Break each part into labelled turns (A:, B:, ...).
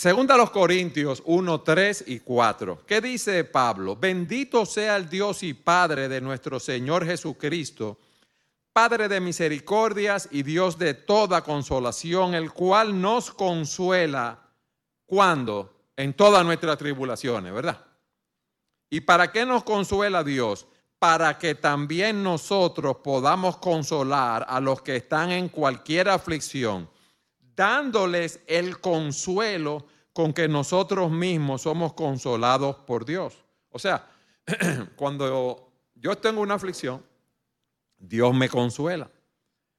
A: Segunda a los Corintios 1, 3 y 4. ¿Qué dice Pablo? Bendito sea el Dios y Padre de nuestro Señor Jesucristo, Padre de misericordias y Dios de toda consolación, el cual nos consuela cuando en todas nuestras tribulaciones, ¿verdad? ¿Y para qué nos consuela Dios? Para que también nosotros podamos consolar a los que están en cualquier aflicción dándoles el consuelo con que nosotros mismos somos consolados por Dios. O sea, cuando yo tengo una aflicción, Dios me consuela.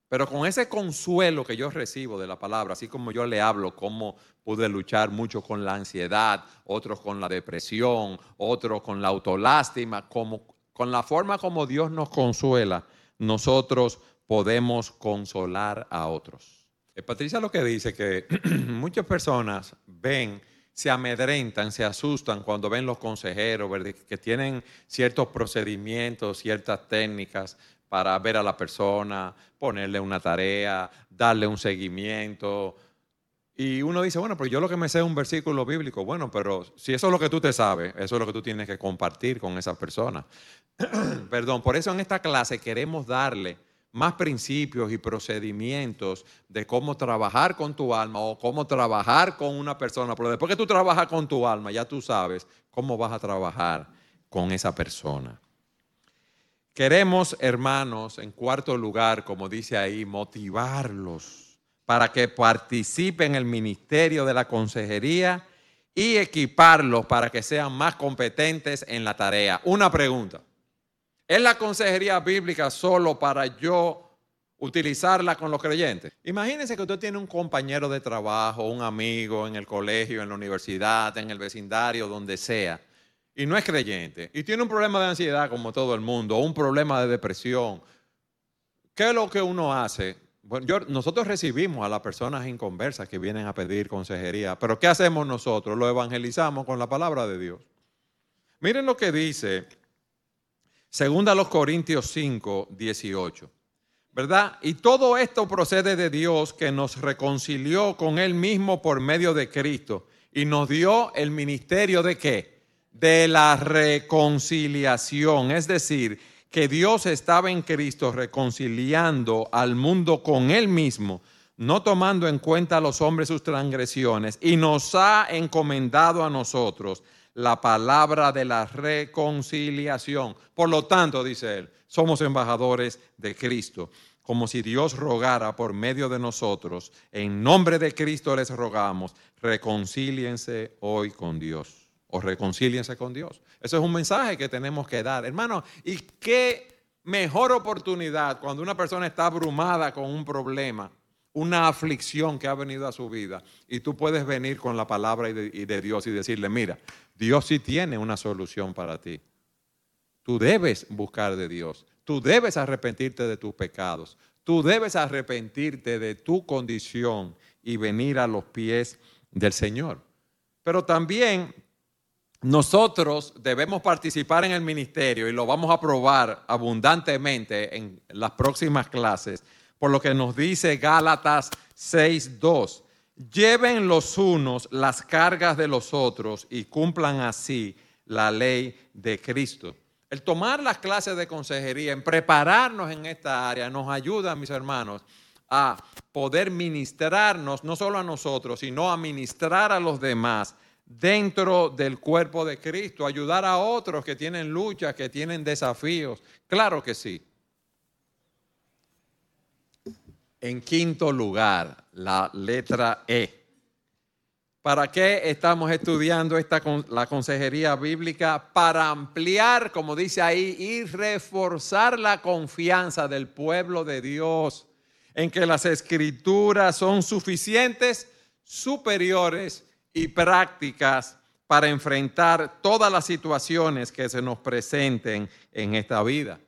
A: Pero con ese consuelo que yo recibo de la palabra, así como yo le hablo, como pude luchar mucho con la ansiedad, otros con la depresión, otros con la autolástima, como, con la forma como Dios nos consuela, nosotros podemos consolar a otros. Eh, Patricia lo que dice que muchas personas ven, se amedrentan, se asustan cuando ven los consejeros, que tienen ciertos procedimientos, ciertas técnicas para ver a la persona, ponerle una tarea, darle un seguimiento. Y uno dice, bueno, pero yo lo que me sé es un versículo bíblico. Bueno, pero si eso es lo que tú te sabes, eso es lo que tú tienes que compartir con esa persona. Perdón, por eso en esta clase queremos darle más principios y procedimientos de cómo trabajar con tu alma o cómo trabajar con una persona. Pero después que tú trabajas con tu alma, ya tú sabes cómo vas a trabajar con esa persona. Queremos, hermanos, en cuarto lugar, como dice ahí, motivarlos para que participen en el ministerio de la consejería y equiparlos para que sean más competentes en la tarea. Una pregunta. ¿Es la consejería bíblica solo para yo utilizarla con los creyentes? Imagínense que usted tiene un compañero de trabajo, un amigo en el colegio, en la universidad, en el vecindario, donde sea, y no es creyente, y tiene un problema de ansiedad como todo el mundo, un problema de depresión. ¿Qué es lo que uno hace? Bueno, nosotros recibimos a las personas inconversas que vienen a pedir consejería, pero ¿qué hacemos nosotros? Lo evangelizamos con la palabra de Dios. Miren lo que dice Segunda a los Corintios 5, 18. ¿Verdad? Y todo esto procede de Dios que nos reconcilió con Él mismo por medio de Cristo y nos dio el ministerio de qué? De la reconciliación. Es decir, que Dios estaba en Cristo reconciliando al mundo con Él mismo, no tomando en cuenta a los hombres sus transgresiones, y nos ha encomendado a nosotros la palabra de la reconciliación. Por lo tanto, dice él, somos embajadores de Cristo, como si Dios rogara por medio de nosotros. En nombre de Cristo les rogamos, reconcíliense hoy con Dios o reconcíliense con Dios. Eso es un mensaje que tenemos que dar. Hermano, ¿y qué mejor oportunidad cuando una persona está abrumada con un problema? Una aflicción que ha venido a su vida y tú puedes venir con la palabra y de, Dios y decirle, mira, Dios sí tiene una solución para ti. Tú debes buscar de Dios. Tú debes arrepentirte de tus pecados. Tú debes arrepentirte de tu condición y venir a los pies del Señor. Pero también nosotros debemos participar en el ministerio y lo vamos a probar abundantemente en las próximas clases, por lo que nos dice Gálatas 6.2 lleven los unos las cargas de los otros y cumplan así la ley de Cristo. El tomar las clases de consejería, en prepararnos en esta área, nos ayuda, mis hermanos, a poder ministrarnos, no solo a nosotros, sino a ministrar a los demás dentro del cuerpo de Cristo, ayudar a otros que tienen luchas, que tienen desafíos. Claro que sí. En quinto lugar, la letra E. ¿Para qué estamos estudiando esta, la consejería bíblica? Para ampliar, como dice ahí, y reforzar la confianza del pueblo de Dios en que las escrituras son suficientes, superiores y prácticas para enfrentar todas las situaciones que se nos presenten en esta vida.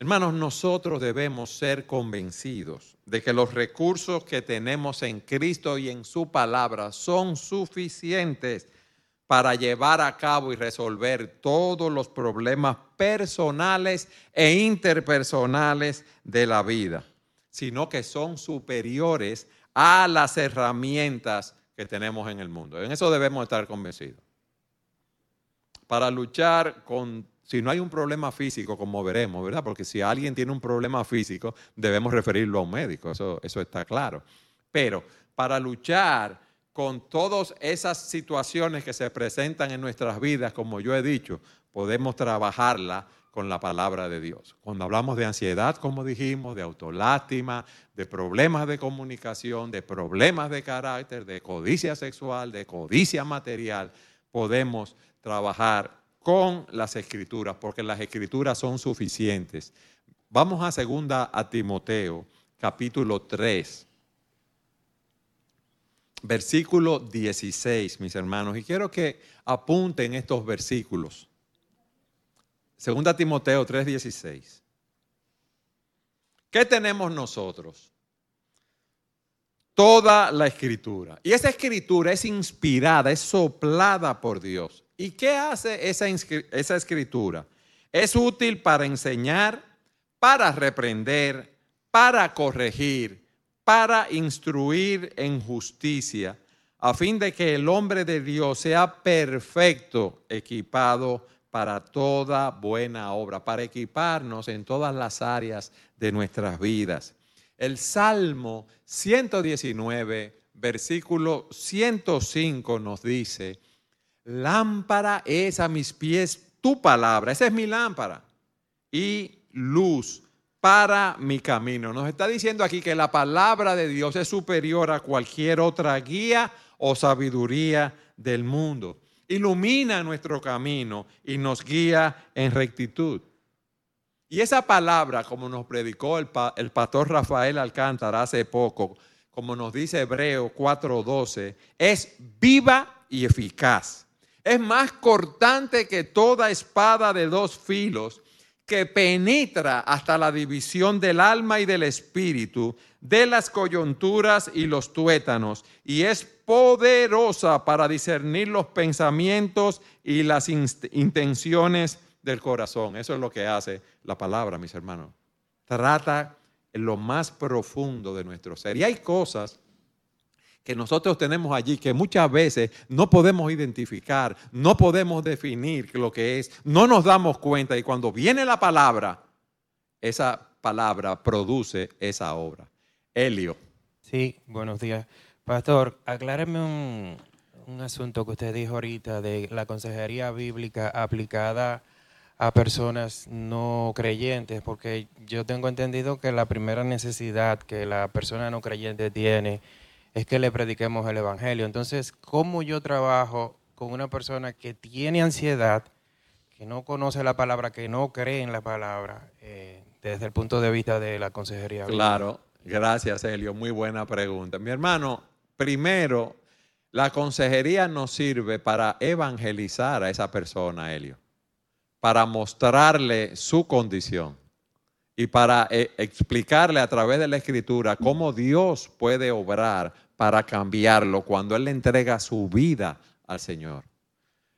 A: Hermanos, nosotros debemos ser convencidos de que los recursos que tenemos en Cristo y en su palabra son suficientes para llevar a cabo y resolver todos los problemas personales e interpersonales de la vida, sino que son superiores a las herramientas que tenemos en el mundo. En eso debemos estar convencidos. Para luchar con, si no hay un problema físico, como veremos, ¿verdad? Porque si alguien tiene un problema físico, debemos referirlo a un médico, eso, eso está claro. Pero para luchar con todas esas situaciones que se presentan en nuestras vidas, como yo he dicho, podemos trabajarla con la palabra de Dios. Cuando hablamos de ansiedad, como dijimos, de autolástima, de problemas de comunicación, de problemas de carácter, de codicia sexual, de codicia material, podemos trabajar con las escrituras, porque las escrituras son suficientes. Vamos a segunda a Timoteo, capítulo 3, versículo 16, mis hermanos, y quiero que apunten estos versículos. Segunda Timoteo 3:16. ¿Qué tenemos nosotros? Toda la escritura. Y esa escritura es inspirada, es soplada por Dios. ¿Y qué hace esa, esa escritura? Es útil para enseñar, para reprender, para corregir, para instruir en justicia, a fin de que el hombre de Dios sea perfecto, equipado para toda buena obra, para equiparnos en todas las áreas de nuestras vidas. El Salmo 119, versículo 105 nos dice, lámpara es a mis pies tu palabra, esa es mi lámpara, y luz para mi camino. Nos está diciendo aquí que la palabra de Dios es superior a cualquier otra guía o sabiduría del mundo ilumina nuestro camino y nos guía en rectitud. Y esa palabra, como nos predicó el, pastor Rafael Alcántara hace poco, como nos dice Hebreo 4:12, es viva y eficaz. Es más cortante que toda espada de dos filos que penetra hasta la división del alma y del espíritu, de las coyunturas y los tuétanos, y es poderosa para discernir los pensamientos y las intenciones del corazón. Eso es lo que hace la palabra, mis hermanos. Trata en lo más profundo de nuestro ser. Y hay cosas que nosotros tenemos allí que muchas veces no podemos identificar, no podemos definir lo que es, no nos damos cuenta y cuando viene la palabra, esa palabra produce esa obra. Helio.
B: Sí, buenos días. Pastor, acláreme un, un asunto que usted dijo ahorita de la consejería bíblica aplicada a personas no creyentes, porque yo tengo entendido que la primera necesidad que la persona no creyente tiene es que le prediquemos el Evangelio. Entonces, ¿cómo yo trabajo con una persona que tiene ansiedad, que no conoce la palabra, que no cree en la palabra, eh, desde el punto de vista de la consejería?
A: Claro, gracias, Helio. Muy buena pregunta. Mi hermano, primero, la consejería nos sirve para evangelizar a esa persona, Helio, para mostrarle su condición y para eh, explicarle a través de la escritura cómo Dios puede obrar para cambiarlo cuando Él entrega su vida al Señor.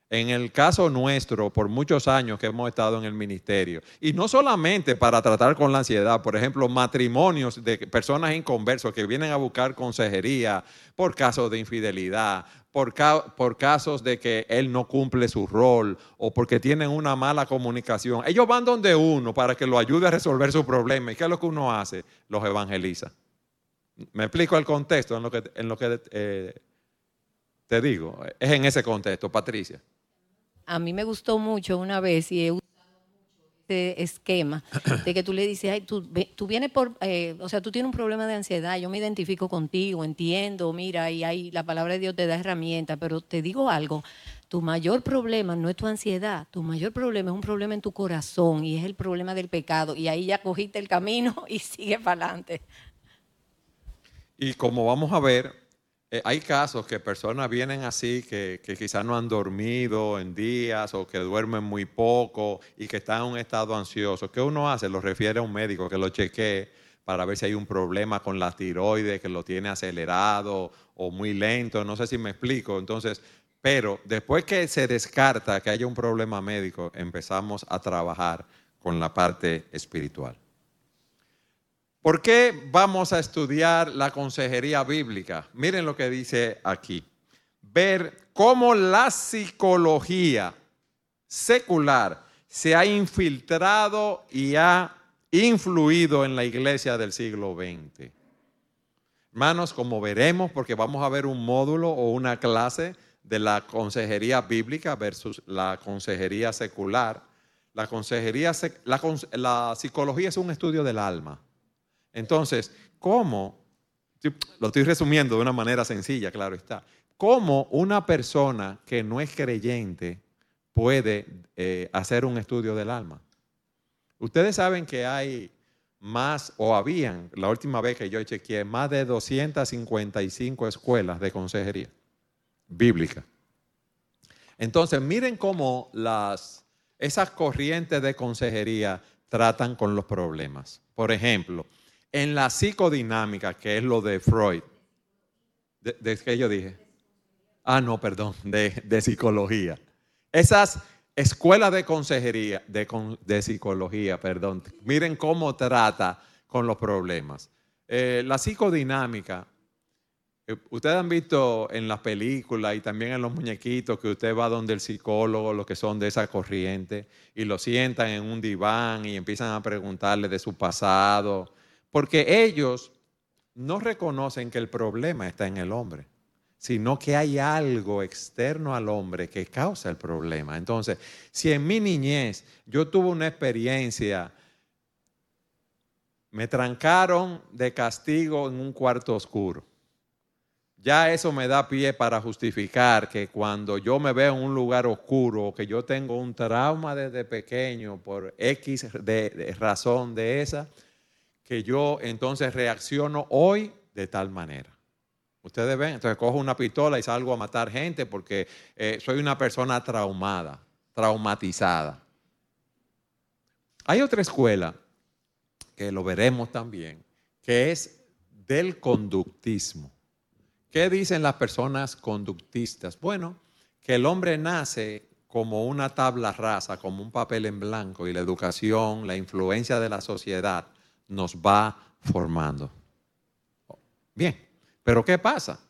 A: En el caso nuestro, por muchos años que hemos estado en el ministerio, y no solamente para tratar con la ansiedad, por ejemplo, matrimonios de personas inconversos que vienen a buscar consejería por casos de infidelidad, por, por, casos de que él no cumple su rol o porque tienen una mala comunicación. Ellos van donde uno para que lo ayude a resolver su problema. ¿Y qué es lo que uno hace? Los evangeliza. Me explico el contexto en lo que, en lo que eh, te digo. Es en ese contexto, Patricia.
C: A mí me gustó mucho una vez y he este esquema de que tú le dices, ay, tú, tú vienes por, eh, o sea, tú tienes un problema de ansiedad, yo me identifico contigo, entiendo, mira, y ahí la palabra de Dios te da herramientas, pero te digo algo, tu mayor problema no es tu ansiedad, tu mayor problema es un problema en tu corazón y es el problema del pecado. Y ahí ya cogiste el camino y sigue para adelante.
A: Y como vamos a ver, eh, hay casos que personas vienen así que, que quizás no han dormido en días o que duermen muy poco y que están en un estado ansioso. ¿Qué uno hace? Lo refiere a un médico que lo chequee para ver si hay un problema con la tiroides, que lo tiene acelerado o muy lento. No sé si me explico. Entonces, pero después que se descarta que haya un problema médico, empezamos a trabajar con la parte espiritual. ¿Por qué vamos a estudiar la consejería bíblica? Miren lo que dice aquí. Ver cómo la psicología secular se ha infiltrado y ha influido en la iglesia del siglo XX. Hermanos, como veremos, porque vamos a ver un módulo o una clase de la consejería bíblica versus la consejería secular. La, consejería, la, la psicología es un estudio del alma. Entonces, ¿cómo? Lo estoy resumiendo de una manera sencilla, claro está. ¿Cómo una persona que no es creyente puede eh, hacer un estudio del alma? Ustedes saben que hay más, o habían, la última vez que yo chequeé, más de 255 escuelas de consejería bíblica. Entonces, miren cómo las, esas corrientes de consejería tratan con los problemas. Por ejemplo, en la psicodinámica, que es lo de Freud, ¿de, qué yo dije? Ah, no, perdón, de, psicología. Esas escuelas de consejería, de, de, psicología, perdón, miren cómo trata con los problemas. Eh, la psicodinámica eh, ustedes han visto en las películas y también en los muñequitos que usted va donde el psicólogo, los que son de esa corriente, y lo sientan en un diván y empiezan a preguntarle de su pasado, porque ellos no reconocen que el problema está en el hombre, sino que hay algo externo al hombre que causa el problema. Entonces, si en mi niñez yo tuve una experiencia, me trancaron de castigo en un cuarto oscuro ya eso me da pie para justificar que cuando yo me veo en un lugar oscuro, que yo tengo un trauma desde pequeño por X de, razón de esa, que yo entonces reacciono hoy de tal manera. Ustedes ven, entonces cojo una pistola y salgo a matar gente porque eh, soy una persona traumada, traumatizada. Hay otra escuela, que lo veremos también, que es del conductismo. ¿Qué dicen las personas conductistas? Bueno, que el hombre nace como una tabla rasa, como un papel en blanco y la educación, la influencia de la sociedad nos va formando. Bien, pero ¿qué pasa?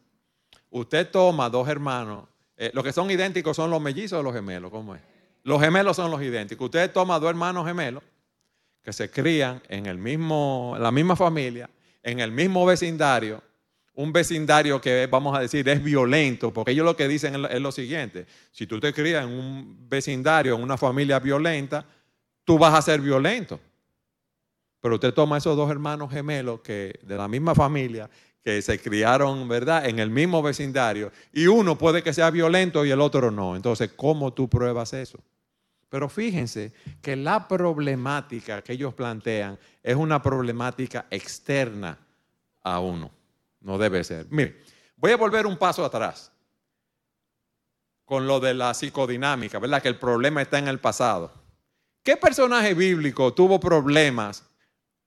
A: Usted toma dos hermanos, eh, los que son idénticos son los mellizos o los gemelos, ¿cómo es? Los gemelos son los idénticos. Usted toma dos hermanos gemelos que se crían en el mismo, la misma familia, en el mismo vecindario, un vecindario que vamos a decir es violento, porque ellos lo que dicen es lo siguiente, si tú te crías en un vecindario, en una familia violenta, tú vas a ser violento. Pero usted toma esos dos hermanos gemelos que de la misma familia, que se criaron, ¿verdad?, en el mismo vecindario, y uno puede que sea violento y el otro no. Entonces, ¿cómo tú pruebas eso? Pero fíjense que la problemática que ellos plantean es una problemática externa a uno. No debe ser. Mire, voy a volver un paso atrás con lo de la psicodinámica, ¿verdad? Que el problema está en el pasado. ¿Qué personaje bíblico tuvo problemas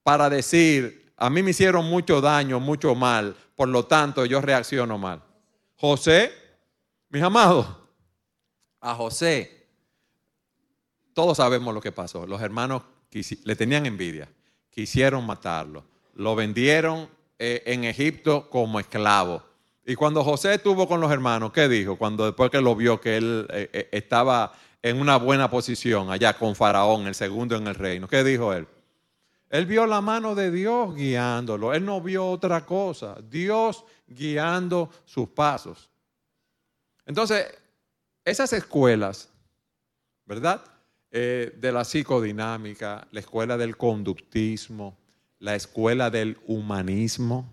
A: para decir, a mí me hicieron mucho daño, mucho mal, por lo tanto yo reacciono mal? José, mis amados, a José, todos sabemos lo que pasó. Los hermanos le tenían envidia, quisieron matarlo, lo vendieron eh, en Egipto como esclavo. Y cuando José estuvo con los hermanos, ¿qué dijo? Cuando después que lo vio que él eh, eh, estaba en una buena posición allá con Faraón, el segundo en el reino, ¿qué dijo él? Él vio la mano de Dios guiándolo. Él no vio otra cosa. Dios guiando sus pasos. Entonces, esas escuelas, ¿verdad? de la psicodinámica, la escuela del conductismo, la escuela del humanismo.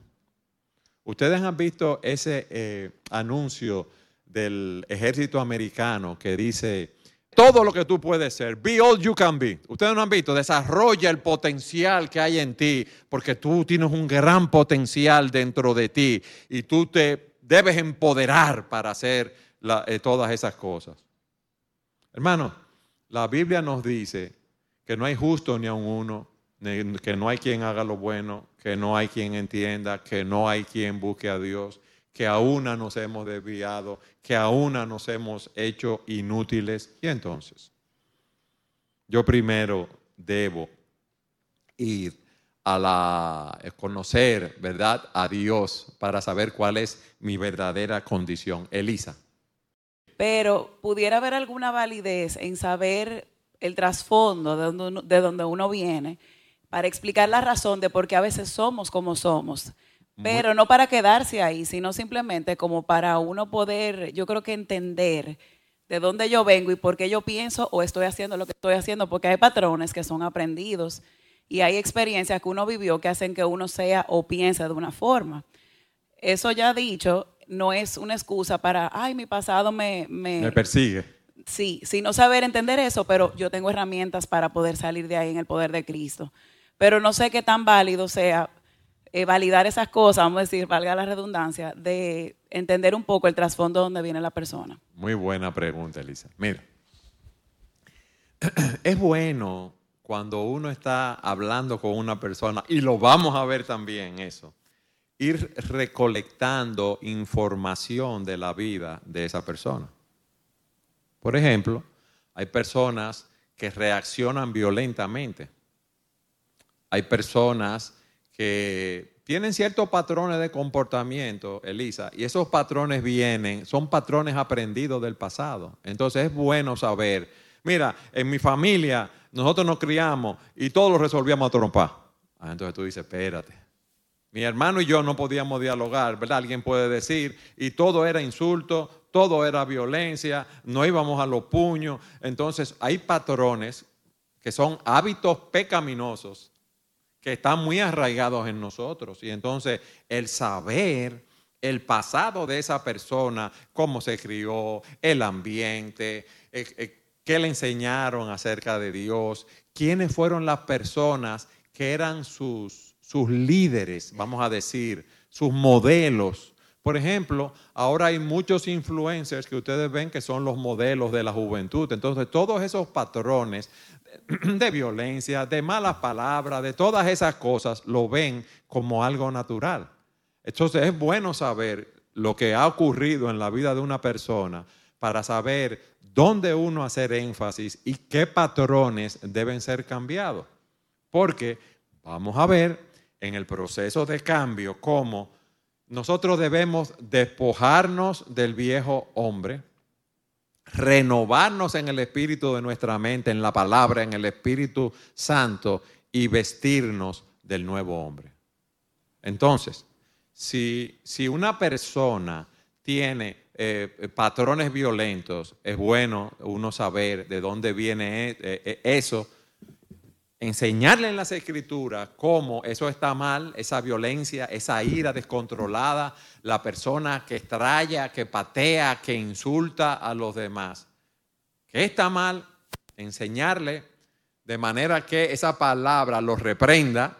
A: Ustedes han visto ese eh, anuncio del ejército americano que dice, todo lo que tú puedes ser, be all you can be. Ustedes no han visto, desarrolla el potencial que hay en ti, porque tú tienes un gran potencial dentro de ti y tú te debes empoderar para hacer eh, todas esas cosas. Hermano, la Biblia nos dice que no hay justo ni a uno, que no hay quien haga lo bueno, que no hay quien entienda, que no hay quien busque a Dios, que a una nos hemos desviado, que a una nos hemos hecho inútiles. Y entonces, yo primero debo ir a la, eh, conocer, ¿verdad?, a Dios para saber cuál es mi verdadera condición. Elisa.
D: Pero pudiera haber alguna validez en saber el trasfondo de donde, uno, de donde uno viene para explicar la razón de por qué a veces somos como somos. Pero no para quedarse ahí, sino simplemente como para uno poder, yo creo que entender de dónde yo vengo y por qué yo pienso o estoy haciendo lo que estoy haciendo, porque hay patrones que son aprendidos y hay experiencias que uno vivió que hacen que uno sea o piense de una forma. Eso ya dicho, no es una excusa para, ay, mi pasado me...
A: Me, persigue.
D: Sí, no saber entender eso, pero yo tengo herramientas para poder salir de ahí en el poder de Cristo. Pero no sé qué tan válido sea eh, validar esas cosas, vamos a decir, valga la redundancia, de entender un poco el trasfondo donde viene la persona.
A: Muy buena pregunta, Elisa. Mira, es bueno cuando uno está hablando con una persona, y lo vamos a ver también eso, ir recolectando información de la vida de esa persona. Por ejemplo, hay personas que reaccionan violentamente. Hay personas que tienen ciertos patrones de comportamiento, Elisa, y esos patrones vienen, son patrones aprendidos del pasado. Entonces es bueno saber, mira, en mi familia nosotros nos criamos y todos lo resolvíamos a trompar. Ah, entonces tú dices, espérate, mi hermano y yo no podíamos dialogar, ¿verdad? Alguien puede decir, y todo era insulto, todo era violencia, no íbamos a los puños. Entonces hay patrones que son hábitos pecaminosos que están muy arraigados en nosotros. Y entonces el saber el pasado de esa persona, cómo se crió, el ambiente, eh, eh, qué le enseñaron acerca de Dios, quiénes fueron las personas que eran sus sus líderes, vamos a decir, sus modelos. Por ejemplo, ahora hay muchos influencers que ustedes ven que son los modelos de la juventud. Entonces, todos esos patrones de violencia, de malas palabras, de todas esas cosas, lo ven como algo natural. Entonces, es bueno saber lo que ha ocurrido en la vida de una persona para saber dónde uno hacer énfasis y qué patrones deben ser cambiados. Porque vamos a ver en el proceso de cambio cómo nosotros debemos despojarnos del viejo hombre, renovarnos en el espíritu de nuestra mente, en la palabra, en el Espíritu Santo y vestirnos del nuevo hombre. Entonces, si, si una persona tiene eh, patrones violentos, es bueno uno saber de dónde viene eh, eh, eso enseñarle en las escrituras cómo eso está mal, esa violencia, esa ira descontrolada, la persona que estralla, que patea, que insulta a los demás. Que está mal, enseñarle de manera que esa palabra lo reprenda,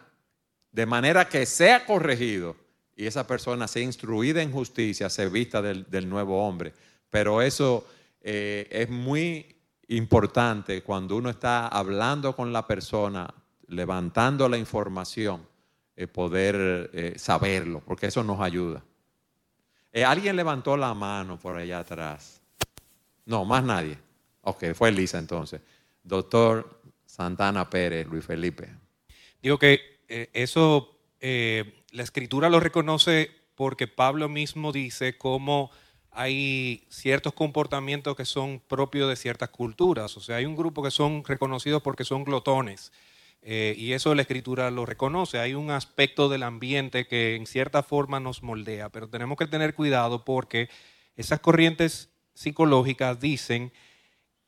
A: de manera que sea corregido y esa persona sea instruida en justicia, se vista del, nuevo hombre. Pero eso eh, es muy importante cuando uno está hablando con la persona, levantando la información, eh, poder eh, saberlo, porque eso nos ayuda. Eh, ¿Alguien levantó la mano por allá atrás? No, más nadie. Ok, fue Elisa entonces. Doctor Santana Pérez, Luis Felipe.
E: Digo que eso, la escritura lo reconoce porque Pablo mismo dice cómo hay ciertos comportamientos que son propios de ciertas culturas. O sea, hay un grupo que son reconocidos porque son glotones. Eh, y eso la escritura lo reconoce. Hay un aspecto del ambiente que en cierta forma nos moldea, pero tenemos que tener cuidado porque esas corrientes psicológicas dicen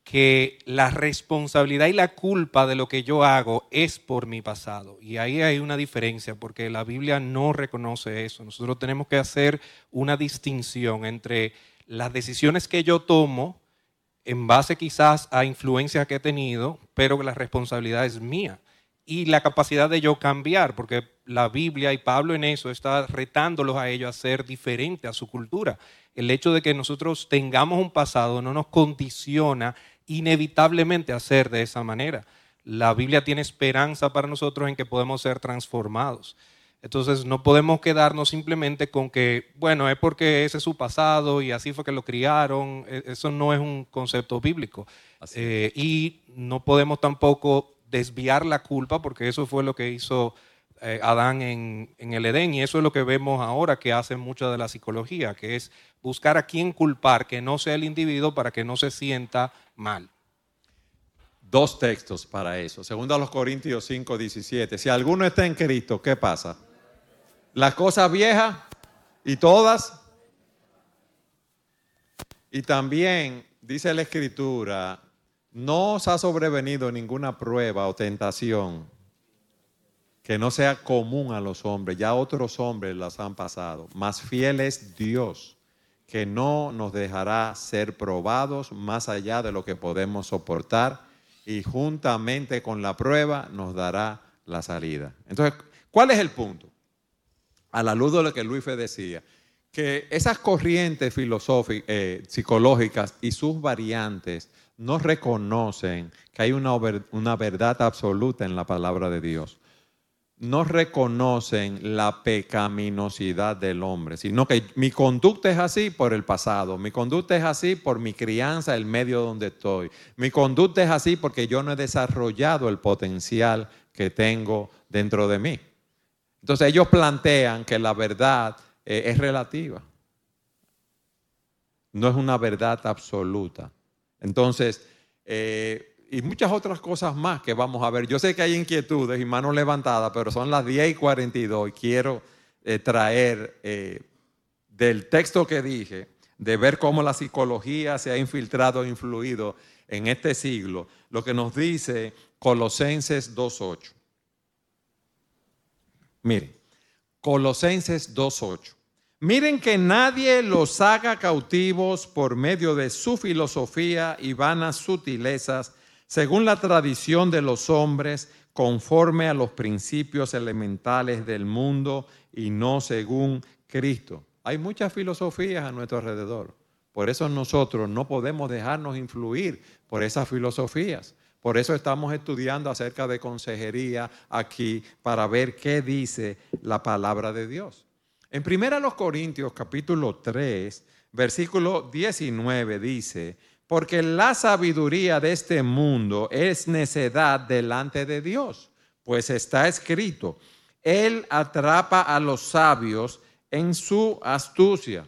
E: que la responsabilidad y la culpa de lo que yo hago es por mi pasado. Y ahí hay una diferencia, porque la Biblia no reconoce eso. Nosotros tenemos que hacer una distinción entre las decisiones que yo tomo en base quizás a influencias que he tenido, pero la responsabilidad es mía. Y la capacidad de yo cambiar, porque la Biblia y Pablo en eso está retándolos a ellos a ser diferente a su cultura. El hecho de que nosotros tengamos un pasado no nos condiciona inevitablemente hacer de esa manera. La Biblia tiene esperanza para nosotros en que podemos ser transformados. Entonces no podemos quedarnos simplemente con que, bueno, es porque ese es su pasado y así fue que lo criaron. E, eso no es un concepto bíblico. Eh, y no podemos tampoco desviar la culpa porque eso fue lo que hizo eh, Adán en, en el Edén y eso es lo que vemos ahora que hace mucha de la psicología, que es buscar a quién culpar, que no sea el individuo para que no se sienta mal.
A: Dos textos para eso. Segundo a los Corintios 5, 17. Si alguno está en Cristo, ¿qué pasa? Las cosas viejas y todas. Y también dice la Escritura, no os ha sobrevenido ninguna prueba o tentación que no sea común a los hombres. Ya otros hombres las han pasado. Más fiel es Dios, que no nos dejará ser probados más allá de lo que podemos soportar y juntamente con la prueba nos dará la salida. Entonces, ¿cuál es el punto? A la luz de lo que Luis decía, que esas corrientes eh, psicológicas y sus variantes no reconocen que hay una, una verdad absoluta en la palabra de Dios no reconocen la pecaminosidad del hombre, sino que mi conducta es así por el pasado, mi conducta es así por mi crianza, el medio donde estoy, mi conducta es así porque yo no he desarrollado el potencial que tengo dentro de mí. Entonces ellos plantean que la verdad eh, es relativa, no es una verdad absoluta. Entonces, eh, y muchas otras cosas más que vamos a ver. Yo sé que hay inquietudes y manos levantadas, pero son las 10 y 42 y quiero eh, traer eh, del texto que dije, de ver cómo la psicología se ha infiltrado e influido en este siglo, lo que nos dice Colosenses 2.8. Miren, Colosenses 2.8. Miren que nadie los haga cautivos por medio de su filosofía y vanas sutilezas según la tradición de los hombres, conforme a los principios elementales del mundo y no según Cristo. Hay muchas filosofías a nuestro alrededor. Por eso nosotros no podemos dejarnos influir por esas filosofías. Por eso estamos estudiando acerca de consejería aquí para ver qué dice la palabra de Dios. En 1 Corintios capítulo 3, versículo 19 dice, porque la sabiduría de este mundo es necedad delante de Dios, pues está escrito, Él atrapa a los sabios en su astucia.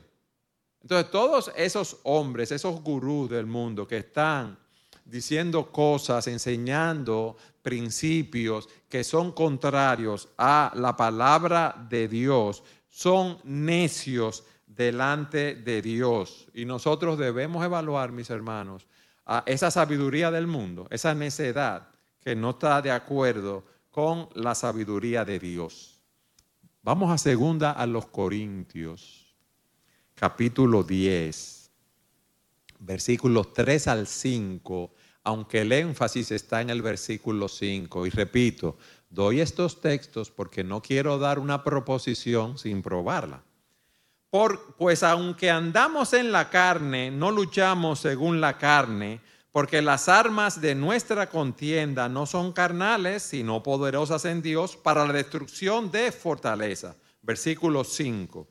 A: Entonces, todos esos hombres, esos gurús del mundo que están diciendo cosas, enseñando principios que son contrarios a la palabra de Dios, son necios delante de Dios. Y nosotros debemos evaluar, mis hermanos, a esa sabiduría del mundo, esa necedad que no está de acuerdo con la sabiduría de Dios. Vamos a segunda a los Corintios, capítulo 10, versículos 3 al 5, aunque el énfasis está en el versículo 5. Y repito, doy estos textos porque no quiero dar una proposición sin probarla pues aunque andamos en la carne, no luchamos según la carne, porque las armas de nuestra contienda no son carnales, sino poderosas en Dios para la destrucción de fortaleza. Versículo 5.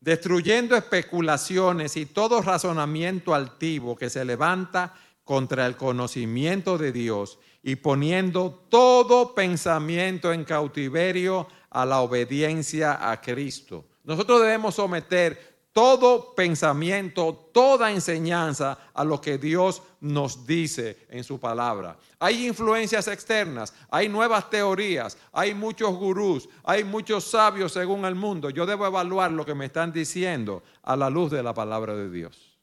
A: Destruyendo especulaciones y todo razonamiento altivo que se levanta contra el conocimiento de Dios y poniendo todo pensamiento en cautiverio a la obediencia a Cristo nosotros debemos someter todo pensamiento, toda enseñanza a lo que Dios nos dice en su palabra. Hay influencias externas, hay nuevas teorías, hay muchos gurús, hay muchos sabios según el mundo. Yo debo evaluar lo que me están diciendo a la luz de la palabra de Dios.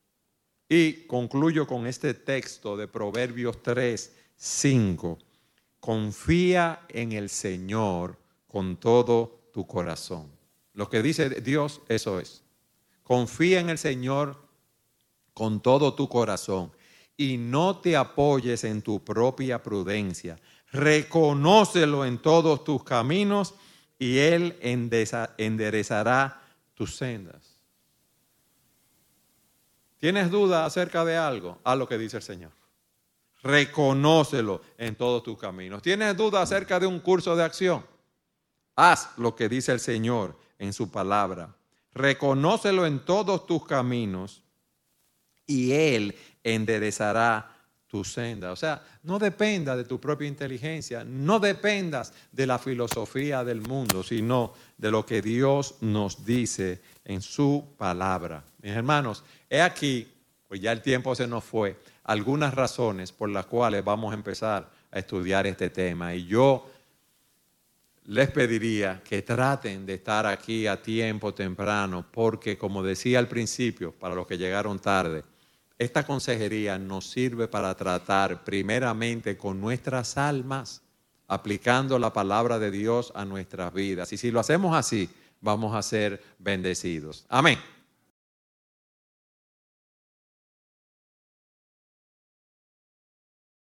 A: Y concluyo con este texto de Proverbios 3, 5. Confía en el Señor con todo tu corazón. Lo que dice Dios, eso es. Confía en el Señor con todo tu corazón y no te apoyes en tu propia prudencia. Reconócelo en todos tus caminos y Él enderezará tus sendas. ¿Tienes duda acerca de algo? Haz lo que dice el Señor. Reconócelo en todos tus caminos. ¿Tienes duda acerca de un curso de acción? Haz lo que dice el Señor en su palabra. Reconócelo en todos tus caminos y Él enderezará tu senda. O sea, no dependa de tu propia inteligencia, no dependas de la filosofía del mundo, sino de lo que Dios nos dice en su palabra. Mis hermanos, he aquí, pues ya el tiempo se nos fue, algunas razones por las cuales vamos a empezar a estudiar este tema. Y yo les pediría que traten de estar aquí a tiempo temprano, porque como decía al principio, para los que llegaron tarde, esta consejería nos sirve para tratar primeramente con nuestras almas, aplicando la palabra de Dios a nuestras vidas. Y si lo hacemos así, vamos a ser bendecidos. Amén.